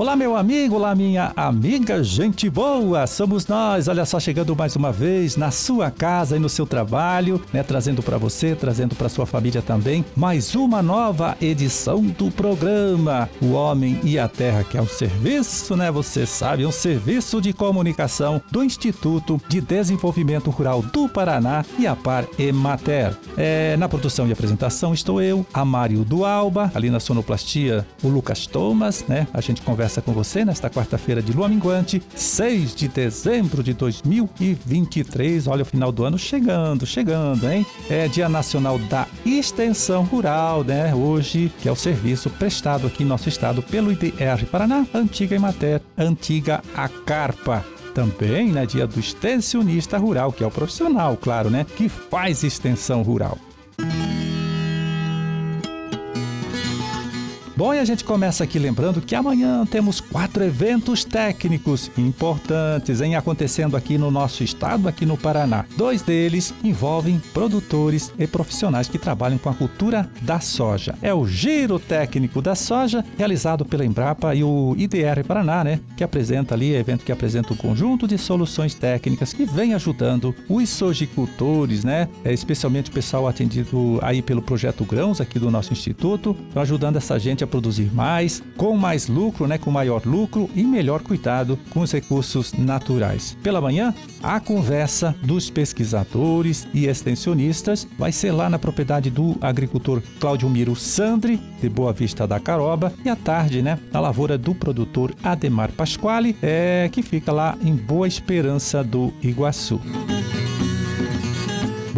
Olá, meu amigo, olá, minha amiga, gente boa, somos nós. Olha só, chegando mais uma vez na sua casa e no seu trabalho, né? Trazendo para você, trazendo para sua família também, mais uma nova edição do programa O Homem e a Terra, que é um serviço, né? Você sabe, um serviço de comunicação do Instituto de Desenvolvimento Rural do Paraná e a Par Emater. É, na produção e apresentação estou eu, Amário do Alba, ali na sonoplastia, o Lucas Thomas, né? A gente conversa conversa com você nesta quarta-feira de lua minguante, 6 de dezembro de 2023. Olha o final do ano chegando, chegando, hein? É Dia Nacional da Extensão Rural, né? Hoje, que é o serviço prestado aqui em nosso estado pelo IDR Paraná, antiga Emater, antiga Acarpa também, né, dia do extensionista rural, que é o profissional, claro, né, que faz extensão rural. Bom, e a gente começa aqui lembrando que amanhã temos quatro eventos técnicos importantes em acontecendo aqui no nosso estado, aqui no Paraná. Dois deles envolvem produtores e profissionais que trabalham com a cultura da soja. É o Giro Técnico da Soja, realizado pela Embrapa e o IDR Paraná, né? Que apresenta ali, evento que apresenta um conjunto de soluções técnicas que vem ajudando os sojicultores, né? É, especialmente o pessoal atendido aí pelo Projeto Grãos aqui do nosso instituto, ajudando essa gente a produzir mais, com mais lucro, né, com maior lucro e melhor cuidado com os recursos naturais. Pela manhã, a conversa dos pesquisadores e extensionistas vai ser lá na propriedade do agricultor Cláudio Miro Sandri, de Boa Vista da Caroba, e à tarde, né, na lavoura do produtor Ademar Pasquale, é, que fica lá em Boa Esperança do Iguaçu.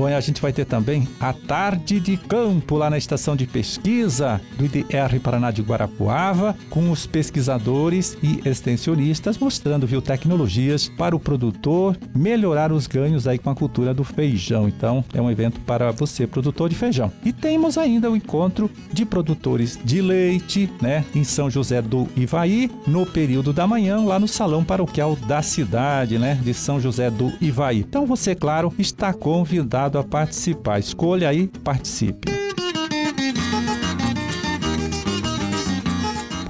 E a gente vai ter também a tarde de campo lá na estação de pesquisa do IDR Paraná de Guarapuava, com os pesquisadores e extensionistas mostrando viu tecnologias para o produtor melhorar os ganhos aí com a cultura do feijão. Então, é um evento para você, produtor de feijão. E temos ainda o encontro de produtores de leite, né, em São José do Ivaí, no período da manhã, lá no salão paroquial da cidade, né, de São José do Ivaí. Então, você, claro, está convidado convidado a participar. Escolha aí, participe.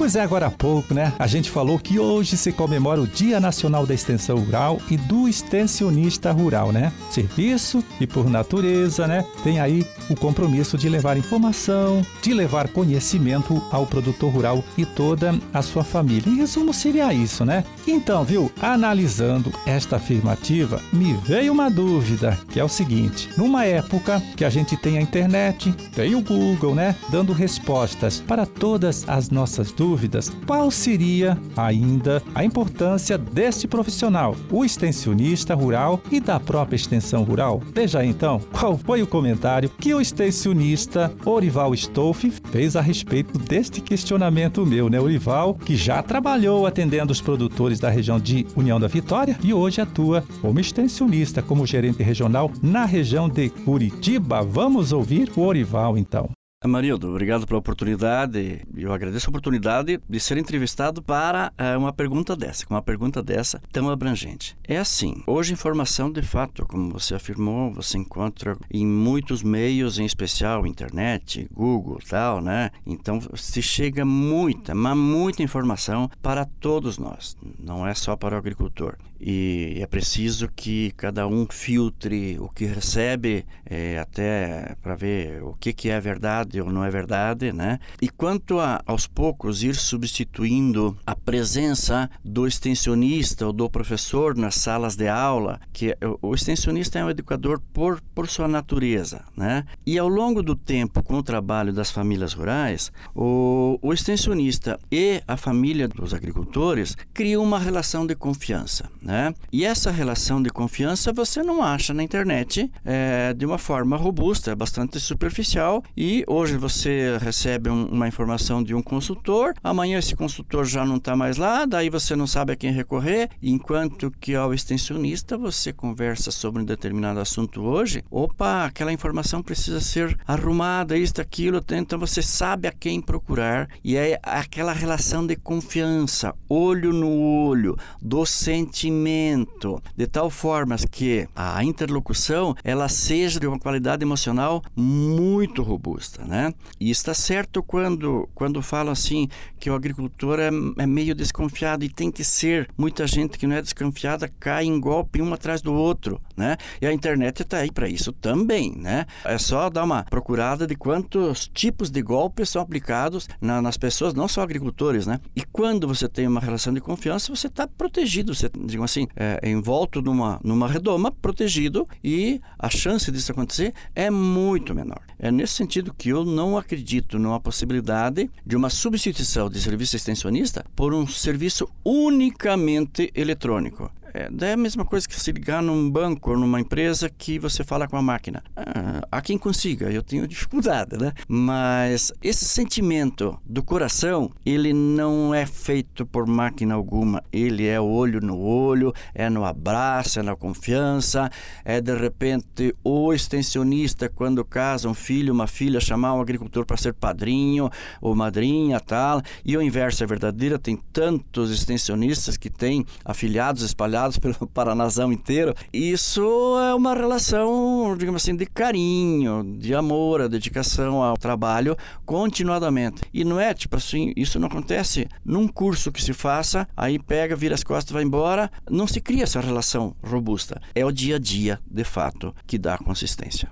Pois é, agora há pouco, né? A gente falou que hoje se comemora o Dia Nacional da Extensão Rural e do Extensionista Rural, né? Serviço e por natureza, né? Tem aí o compromisso de levar informação, de levar conhecimento ao produtor rural e toda a sua família. Em resumo, seria isso, né? Então, viu? Analisando esta afirmativa, me veio uma dúvida, que é o seguinte: numa época que a gente tem a internet, tem o Google, né? Dando respostas para todas as nossas dúvidas dúvidas, qual seria ainda a importância deste profissional, o extensionista rural e da própria extensão rural? Veja então qual foi o comentário que o extensionista Orival Stolf fez a respeito deste questionamento meu, né? Orival, que já trabalhou atendendo os produtores da região de União da Vitória e hoje atua como extensionista, como gerente regional na região de Curitiba. Vamos ouvir o Orival então. Marildo, obrigado pela oportunidade. Eu agradeço a oportunidade de ser entrevistado para uh, uma pergunta dessa, uma pergunta dessa tão abrangente. É assim, hoje informação de fato, como você afirmou, você encontra em muitos meios, em especial internet, Google, tal, né? Então se chega muita, mas muita informação para todos nós, não é só para o agricultor. E é preciso que cada um filtre o que recebe, é, até para ver o que, que é verdade verdade ou não é verdade, né? E quanto a, aos poucos ir substituindo a presença do extensionista ou do professor nas salas de aula, que o extensionista é um educador por, por sua natureza, né? E ao longo do tempo, com o trabalho das famílias rurais, o, o extensionista e a família dos agricultores criam uma relação de confiança, né? E essa relação de confiança você não acha na internet é, de uma forma robusta, é bastante superficial e hoje Hoje você recebe um, uma informação de um consultor, amanhã esse consultor já não está mais lá, daí você não sabe a quem recorrer, enquanto que ao extensionista você conversa sobre um determinado assunto hoje, opa, aquela informação precisa ser arrumada, isto, aquilo, então você sabe a quem procurar e é aquela relação de confiança, olho no olho, do sentimento, de tal forma que a interlocução ela seja de uma qualidade emocional muito robusta. Né? E está certo quando, quando fala assim que o agricultor é, é meio desconfiado e tem que ser. Muita gente que não é desconfiada cai em golpe um atrás do outro, né? E a internet está aí para isso também, né? É só dar uma procurada de quantos tipos de golpes são aplicados na, nas pessoas, não só agricultores, né? E quando você tem uma relação de confiança, você está protegido, você, digamos assim, é, é envolto numa, numa redoma, protegido e a chance disso acontecer é muito menor. É nesse sentido que eu não acredito numa possibilidade de uma substituição de serviço extensionista por um serviço unicamente eletrônico. É, é a mesma coisa que se ligar num banco ou numa empresa que você fala com a máquina. Ah, há quem consiga, eu tenho dificuldade, né? Mas esse sentimento do coração, ele não é feito por máquina alguma. Ele é olho no olho, é no abraço, é na confiança, é de repente o extensionista quando casa um filho, uma filha, chamar um agricultor para ser padrinho ou madrinha, tal. E o inverso é verdadeiro, tem tantos extensionistas que têm afiliados espalhados espalhados pelo Paranazão inteiro. Isso é uma relação, digamos assim, de carinho, de amor, a dedicação ao trabalho continuadamente. E não é tipo assim, isso não acontece num curso que se faça, aí pega, vira as costas, vai embora. Não se cria essa relação robusta. É o dia a dia, de fato, que dá consistência.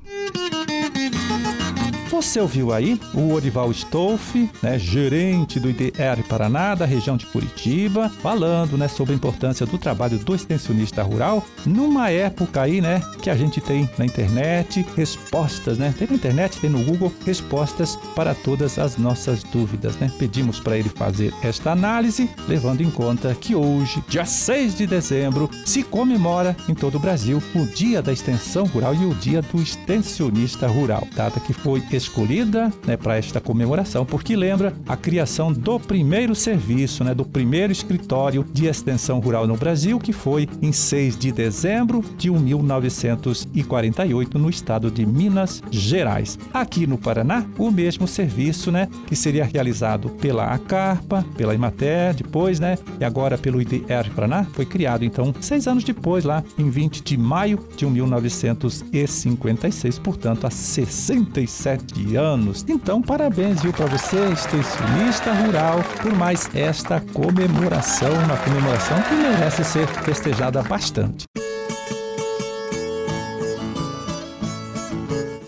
Você ouviu aí o Orival Stolf, né, gerente do IDR Paraná, da região de Curitiba, falando né, sobre a importância do trabalho do extensionista rural numa época aí, né, que a gente tem na internet respostas, né? Tem na internet, tem no Google respostas para todas as nossas dúvidas, né? Pedimos para ele fazer esta análise, levando em conta que hoje, dia 6 de dezembro, se comemora em todo o Brasil o Dia da Extensão Rural e o Dia do Extensionista Rural, data que foi escolhida né, para esta comemoração, porque lembra a criação do primeiro serviço, né, do primeiro escritório de extensão rural no Brasil, que foi em 6 de dezembro de 1948 no estado de Minas Gerais. Aqui no Paraná, o mesmo serviço, né, que seria realizado pela ACARPA, pela Imater, depois, né, e agora pelo IDR Paraná, foi criado então seis anos depois, lá em 20 de maio de 1956, portanto, há 67 anos. Então, parabéns, viu, para você, extensionista rural, por mais esta comemoração, uma comemoração que merece ser festejada bastante.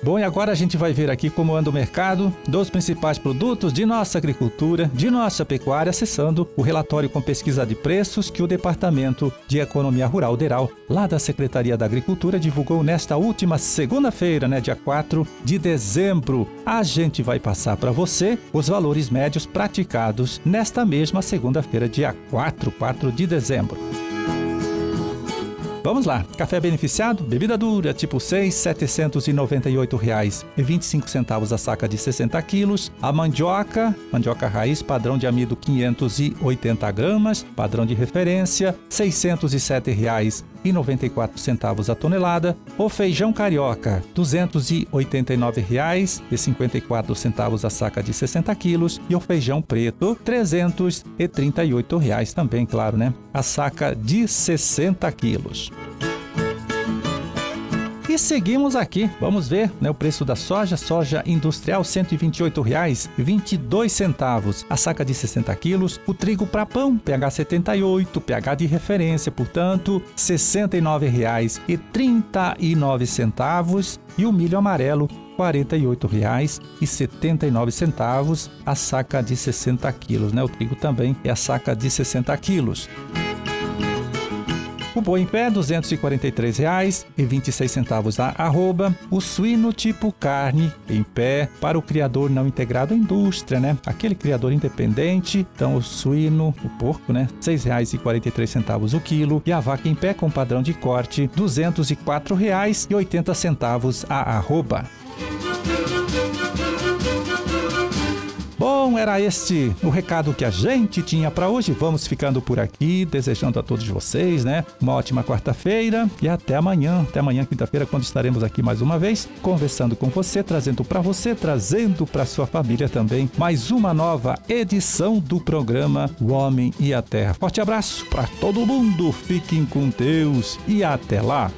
Bom, e agora a gente vai ver aqui como anda o mercado dos principais produtos de nossa agricultura, de nossa pecuária, acessando o relatório com pesquisa de preços que o Departamento de Economia Rural DERAL, lá da Secretaria da Agricultura, divulgou nesta última segunda-feira, né, dia 4 de dezembro. A gente vai passar para você os valores médios praticados nesta mesma segunda-feira, dia 4, 4 de dezembro. Vamos lá. Café beneficiado, bebida dura, tipo 6, R$ 798,25 a saca de 60 quilos. A mandioca, mandioca raiz, padrão de amido 580 gramas, padrão de referência, R$ 607,94 a tonelada. O feijão carioca, R$ 289,54 a saca de 60 quilos. E o feijão preto, 338 reais também, claro, né? A saca de 60 quilos. E seguimos aqui. Vamos ver né, o preço da soja. Soja industrial R$ 128,22. A saca de 60 quilos. O trigo para pão, pH 78, pH de referência, portanto, R$ 69,39. E o milho amarelo R$ 48,79 a saca de 60 quilos. Né? O trigo também é a saca de 60 quilos. O boi em pé, R$ 243,26 a arroba. O suíno tipo carne em pé para o criador não integrado à indústria, né? Aquele criador independente. Então, o suíno, o porco, né? R$ 6,43 o quilo. E a vaca em pé com padrão de corte, R$ 204,80 a arroba. Bom, era este o recado que a gente tinha para hoje. Vamos ficando por aqui, desejando a todos vocês, né? Uma ótima quarta-feira e até amanhã. Até amanhã, quinta-feira, quando estaremos aqui mais uma vez, conversando com você, trazendo para você, trazendo para sua família também mais uma nova edição do programa O Homem e a Terra. Forte abraço para todo mundo. Fiquem com Deus e até lá.